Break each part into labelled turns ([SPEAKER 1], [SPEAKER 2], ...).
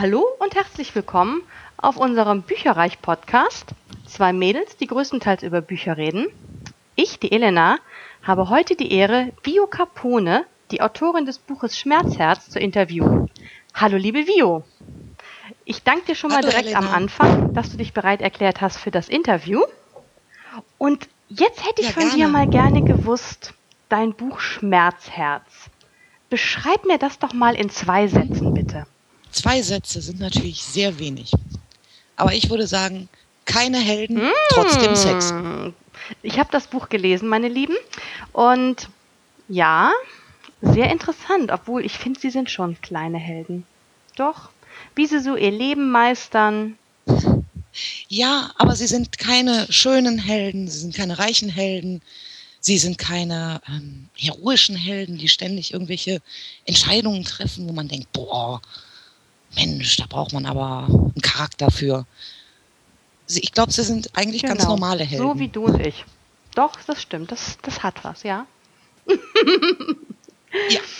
[SPEAKER 1] Hallo und herzlich willkommen auf unserem Bücherreich-Podcast. Zwei Mädels, die größtenteils über Bücher reden. Ich, die Elena, habe heute die Ehre, Vio Capone, die Autorin des Buches Schmerzherz, zu interviewen. Hallo, liebe Vio. Ich danke dir schon mal
[SPEAKER 2] Hallo,
[SPEAKER 1] direkt
[SPEAKER 2] Elena.
[SPEAKER 1] am Anfang, dass du dich bereit erklärt hast für das Interview. Und jetzt hätte ich
[SPEAKER 2] Ja,
[SPEAKER 1] von dir
[SPEAKER 2] gerne.
[SPEAKER 1] mal gerne gewusst, dein Buch Schmerzherz. Beschreib mir das doch mal in zwei Sätzen, bitte.
[SPEAKER 2] Zwei Sätze sind natürlich sehr wenig. Aber ich würde sagen, keine Helden, trotzdem Sex.
[SPEAKER 1] Hm. Ich habe das Buch gelesen, meine Lieben. Und ja, sehr interessant, obwohl ich finde, sie sind schon kleine Helden. Doch, wie sie so ihr Leben meistern.
[SPEAKER 2] Ja, aber sie sind keine schönen Helden, sie sind keine reichen Helden, sie sind keine ähm, heroischen Helden, die ständig irgendwelche Entscheidungen treffen, wo man denkt, boah, Mensch, da braucht man aber einen Charakter für. Ich glaube, sie sind eigentlich ganz
[SPEAKER 1] Genau,
[SPEAKER 2] normale Helden.
[SPEAKER 1] So wie du und ich. Doch, das stimmt, das, das hat was, ja.
[SPEAKER 2] ja.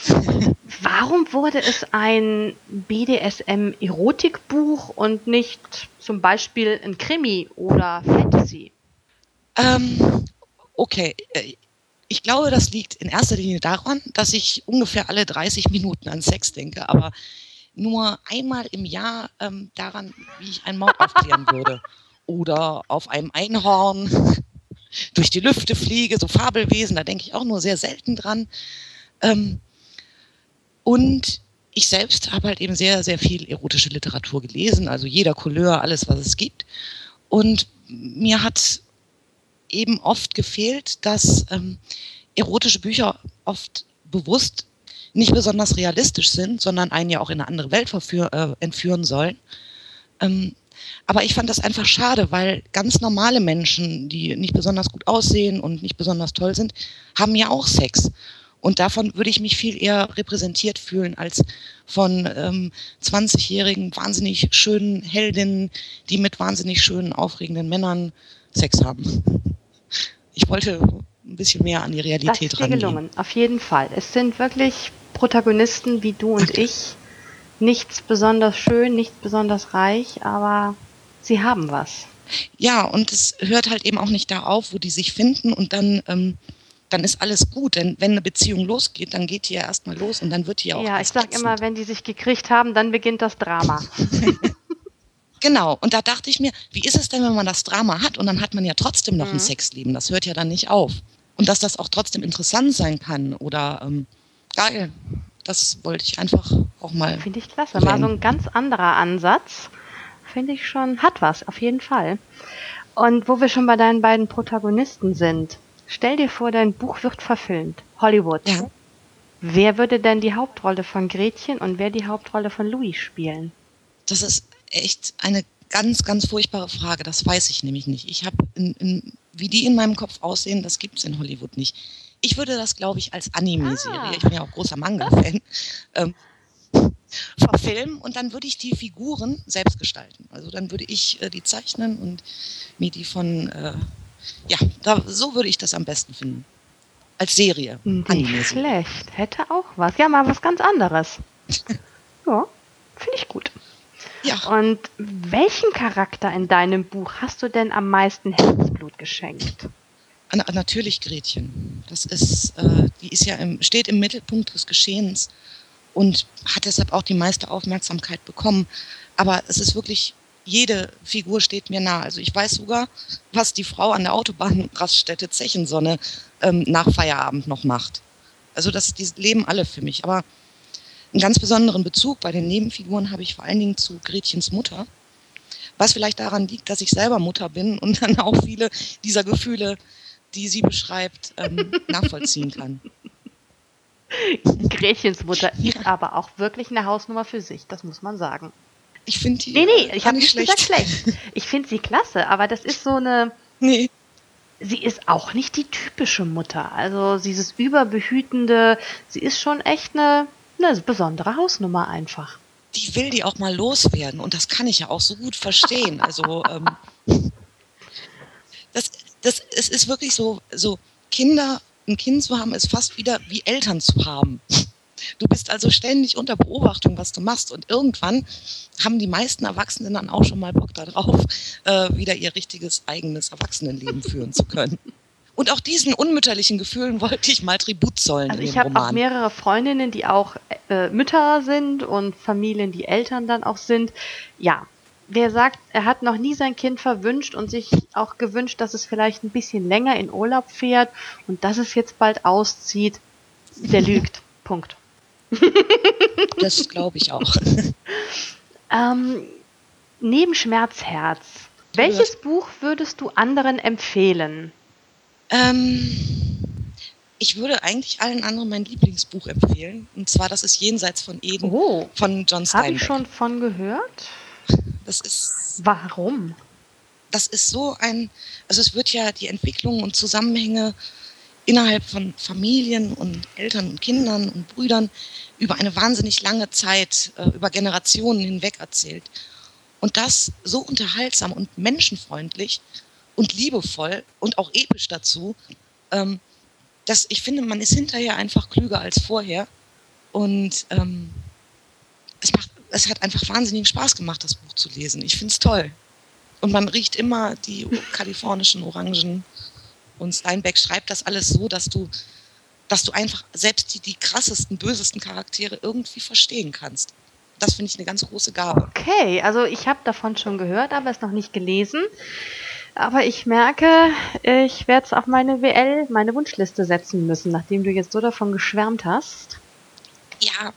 [SPEAKER 1] Warum wurde es ein BDSM-Erotikbuch und nicht zum Beispiel ein Krimi oder Fantasy?
[SPEAKER 2] Ähm, okay, äh, ich glaube, das liegt in erster Linie daran, dass ich ungefähr alle 30 Minuten an Sex denke, aber nur einmal im Jahr ähm, daran, wie ich einen Mord aufklären würde. Oder auf einem Einhorn durch die Lüfte fliege, so Fabelwesen, da denke ich auch nur sehr selten dran. Ähm, und ich selbst habe halt eben sehr, sehr viel erotische Literatur gelesen, also jeder Couleur, alles, was es gibt. Und mir hat eben oft gefehlt, dass ähm, erotische Bücher oft bewusst nicht besonders realistisch sind, sondern einen ja auch in eine andere Welt äh, entführen sollen. Ähm, aber ich fand das einfach schade, weil ganz normale Menschen, die nicht besonders gut aussehen und nicht besonders toll sind, haben ja auch Sex. Und davon würde ich mich viel eher repräsentiert fühlen als von ähm, 20-jährigen, wahnsinnig schönen Heldinnen, die mit wahnsinnig schönen, aufregenden Männern Sex haben. Ich wollte ein bisschen mehr an die
[SPEAKER 1] Das
[SPEAKER 2] Realität
[SPEAKER 1] ist dir
[SPEAKER 2] rangehen.
[SPEAKER 1] gelungen, auf jeden Fall. Es sind wirklich Protagonisten wie du und ich. Nichts besonders schön, nichts besonders reich, aber sie haben was.
[SPEAKER 2] Ja, und es hört halt eben auch nicht da auf, wo die sich finden und dann, ähm, dann ist alles gut. Denn wenn eine Beziehung losgeht, dann geht die ja erstmal los und dann wird die ja auch
[SPEAKER 1] Ja, ich sag immer, wenn die sich gekriegt haben, dann beginnt das Drama.
[SPEAKER 2] Genau, und da dachte ich mir, wie ist es denn, wenn man das Drama hat und dann hat man ja trotzdem noch
[SPEAKER 1] Mhm.
[SPEAKER 2] ein Sexleben? Das hört ja dann nicht auf. Und dass das auch trotzdem interessant sein kann oder ähm, geil, das wollte ich einfach auch mal.
[SPEAKER 1] Finde ich klasse. Mal so ein ganz anderer Ansatz. Finde ich schon, hat was, auf jeden Fall. Und wo wir schon bei deinen beiden Protagonisten sind, stell dir vor, dein Buch wird verfilmt. Hollywood.
[SPEAKER 2] Ja.
[SPEAKER 1] Wer würde denn die Hauptrolle von Gretchen und wer die Hauptrolle von Louis spielen?
[SPEAKER 2] Das ist echt eine ganz, ganz furchtbare Frage. Das weiß ich nämlich nicht. Ich habe, in, in, wie die in meinem Kopf aussehen, das gibt es in Hollywood nicht. Ich würde das, glaube ich, als Anime-Serie,
[SPEAKER 1] Ah.
[SPEAKER 2] ich bin ja auch großer Manga-Fan, ähm, verfilmen und dann würde ich die Figuren selbst gestalten. Also dann würde ich äh, die zeichnen und mir die von, äh, ja, da, so würde ich das am besten finden. Als Serie.
[SPEAKER 1] Nicht
[SPEAKER 2] Anime-Serie.
[SPEAKER 1] schlecht. Hätte auch was. Ja, mal was ganz anderes. ja, finde ich gut.
[SPEAKER 2] Ja.
[SPEAKER 1] Und welchen Charakter in deinem Buch hast du denn am meisten Herzblut geschenkt?
[SPEAKER 2] Na, natürlich Gretchen. Das ist, äh, die ist ja im, steht im Mittelpunkt des Geschehens und hat deshalb auch die meiste Aufmerksamkeit bekommen. Aber es ist wirklich, jede Figur steht mir nah. Also ich weiß sogar, was die Frau an der Autobahnraststätte Zechensonne ähm, nach Feierabend noch macht. Also das, die leben alle für mich. Aber einen ganz besonderen Bezug bei den Nebenfiguren habe ich vor allen Dingen zu Gretchens Mutter. Was vielleicht daran liegt, dass ich selber Mutter bin und dann auch viele dieser Gefühle, die sie beschreibt, ähm, nachvollziehen kann.
[SPEAKER 1] Gretchens Mutter ist aber auch wirklich eine Hausnummer für sich, das muss man sagen.
[SPEAKER 2] Ich finde die
[SPEAKER 1] Nee, nee,
[SPEAKER 2] äh,
[SPEAKER 1] ich habe nicht gesagt schlecht. Ich finde sie klasse, aber das ist so eine,
[SPEAKER 2] Nee,
[SPEAKER 1] sie ist auch nicht die typische Mutter. Also dieses überbehütende, sie ist schon echt eine, eine besondere Hausnummer einfach.
[SPEAKER 2] die will die auch mal loswerden und das kann ich ja auch so gut verstehen. Also ähm, das, das, es ist wirklich so, so Kinder, ein Kind zu haben, ist fast wieder wie Eltern zu haben. Du bist also ständig unter Beobachtung, was du machst. Und irgendwann haben die meisten Erwachsenen dann auch schon mal Bock darauf, äh, wieder ihr richtiges eigenes Erwachsenenleben führen zu können. Und auch diesen unmütterlichen Gefühlen wollte ich mal Tribut zollen.
[SPEAKER 1] Also ich habe auch mehrere Freundinnen, die auch äh, Mütter sind und Familien, die Eltern dann auch sind. Ja, wer sagt, er hat noch nie sein Kind verwünscht und sich auch gewünscht, dass es vielleicht ein bisschen länger in Urlaub fährt und dass es jetzt bald auszieht, der lügt. Punkt.
[SPEAKER 2] das glaube ich auch.
[SPEAKER 1] ähm, neben Schmerzherz, welches Buch würdest du anderen empfehlen?
[SPEAKER 2] Ähm, ich würde eigentlich allen anderen mein Lieblingsbuch empfehlen. Und zwar, das ist Jenseits von Eden oh, von John Steinbeck.
[SPEAKER 1] Habe ich schon von gehört?
[SPEAKER 2] Das ist.
[SPEAKER 1] Warum?
[SPEAKER 2] Das ist so ein. Also, es wird ja die Entwicklung und Zusammenhänge innerhalb von Familien und Eltern und Kindern und Brüdern über eine wahnsinnig lange Zeit, äh, über Generationen hinweg erzählt. Und das so unterhaltsam und menschenfreundlich und liebevoll und auch episch dazu, ähm, dass ich finde, man ist hinterher einfach klüger als vorher. Und ähm, es, macht, es hat einfach wahnsinnig Spaß gemacht, das Buch zu lesen. Ich finde es toll. Und man riecht immer die kalifornischen Orangen. Und Steinbeck schreibt das alles so, dass du, dass du einfach selbst die, die krassesten, bösesten Charaktere irgendwie verstehen kannst. Das finde ich eine ganz große Gabe.
[SPEAKER 1] Okay, also ich habe davon schon gehört, aber es noch nicht gelesen. Aber ich merke, ich werde es auf meine WL, meine Wunschliste setzen müssen, nachdem du jetzt so davon geschwärmt hast.
[SPEAKER 2] Ja.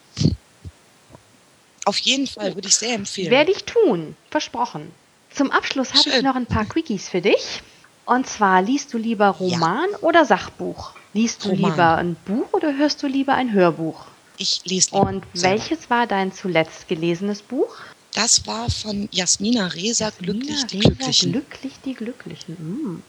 [SPEAKER 2] Auf jeden Fall würde ich sehr empfehlen.
[SPEAKER 1] Werde ich tun. Versprochen. Zum Abschluss habe ich noch ein paar Quickies für dich. Und zwar, liest du lieber Roman ja. oder Sachbuch? Liest du Roman. lieber ein Buch oder hörst du lieber ein Hörbuch?
[SPEAKER 2] Ich lese lieber.
[SPEAKER 1] Und welches war dein zuletzt gelesenes Buch?
[SPEAKER 2] Das war von Jasmina Reza, Glücklich die Glücklichen.
[SPEAKER 1] Glücklich die Glücklichen. Mm.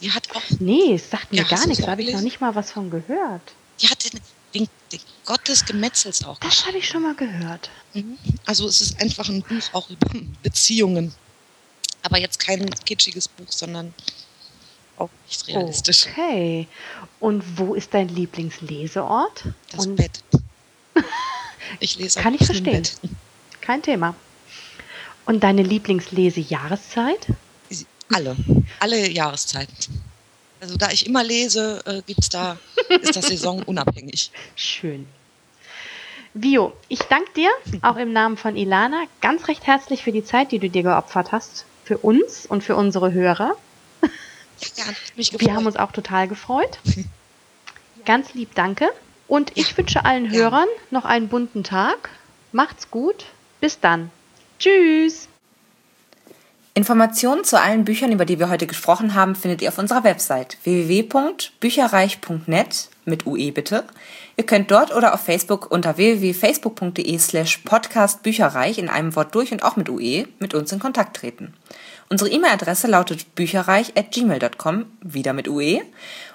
[SPEAKER 2] Die hat auch.
[SPEAKER 1] Nee, es sagt mir ja, gar nichts. Da habe ich noch nicht mal was von gehört.
[SPEAKER 2] Die hat den, den, den Gott des Gemetzels auch.
[SPEAKER 1] Das habe ich schon mal gehört.
[SPEAKER 2] Mhm. Also es ist einfach ein Buch auch über Beziehungen. Aber jetzt kein kitschiges Buch, sondern auch nicht realistisch.
[SPEAKER 1] Okay. Und wo ist dein Lieblingsleseort?
[SPEAKER 2] Das
[SPEAKER 1] Und
[SPEAKER 2] Bett. Ich lese
[SPEAKER 1] Kann ich verstehen. Kein Thema. Und deine Lieblingslesejahreszeit?
[SPEAKER 2] Alle. Alle Jahreszeiten. Also da ich immer lese, äh, gibt's da, ist das Saison unabhängig.
[SPEAKER 1] Schön. Vio, ich danke dir, auch im Namen von Ilana, ganz recht herzlich für die Zeit, die du dir geopfert hast. Für uns und für unsere Hörer.
[SPEAKER 2] Ja, mich gefreut.
[SPEAKER 1] Wir haben uns auch total gefreut. Ganz lieb danke. Und ich ja. wünsche allen Hörern ja. noch einen bunten Tag. Macht's gut. Bis dann. Tschüss.
[SPEAKER 3] Informationen zu allen Büchern, über die wir heute gesprochen haben, findet ihr auf unserer Website www.bücherreich.net mit UE bitte. Ihr könnt dort oder auf Facebook unter www.facebook.de slash podcastbücherreich in einem Wort durch und auch mit UE mit uns in Kontakt treten. Unsere E-Mail-Adresse lautet bücherreich at gmail.com, wieder mit UE.